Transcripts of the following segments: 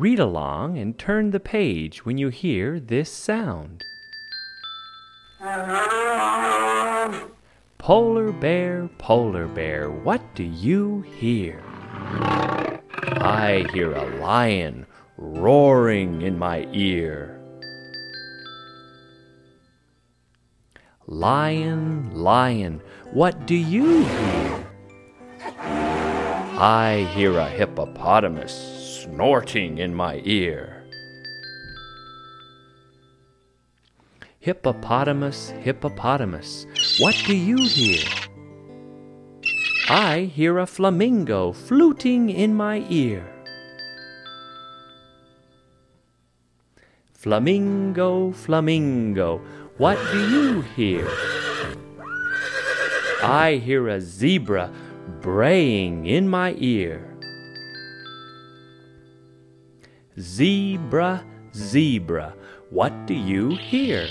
Read along and turn the page when you hear this sound. Polar bear, polar bear, what do you hear? I hear a lion roaring in my ear. Lion, lion, what do you hear? I hear a hippopotamus snorting in my ear. Hippopotamus, hippopotamus, what do you hear? I hear a flamingo fluting in my ear. Flamingo, flamingo, what do you hear? I hear a zebra braying in my ear. Zebra, zebra, what do you hear?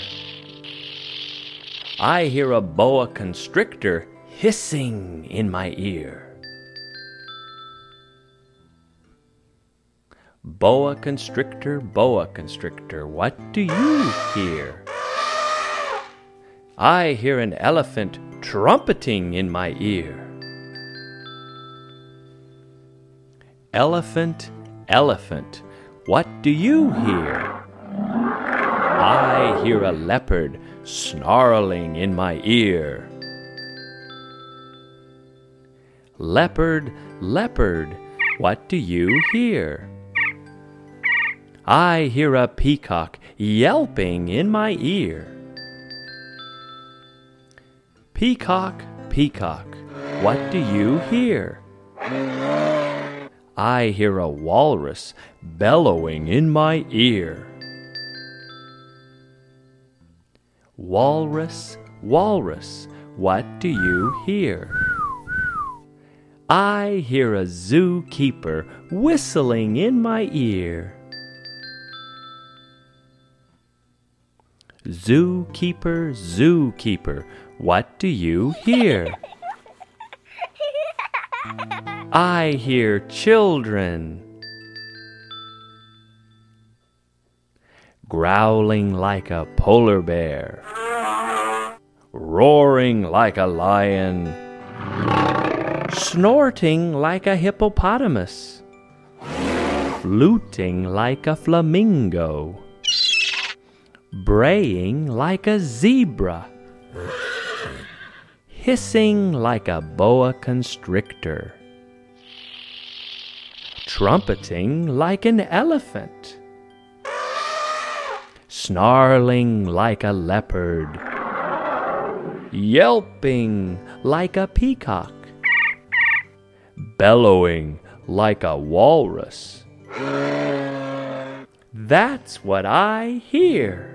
I hear a boa constrictor hissing in my ear. Boa constrictor, boa constrictor, what do you hear? I hear an elephant trumpeting in my ear. Elephant, elephant, what do you hear? I hear a leopard snarling in my ear. Leopard, leopard, what do you hear? I hear a peacock yelping in my ear. Peacock, peacock, what do you hear? I hear a walrus bellowing in my ear. Walrus, walrus, what do you hear? I hear a zookeeper whistling in my ear. Zookeeper, zookeeper, what do you hear? I hear children growling like a polar bear, roaring like a lion, snorting like a hippopotamus, fluting like a flamingo, braying like a zebra hissing like a boa constrictor, trumpeting like an elephant, snarling like a leopard, yelping like a peacock, bellowing like a walrus. That's what I hear.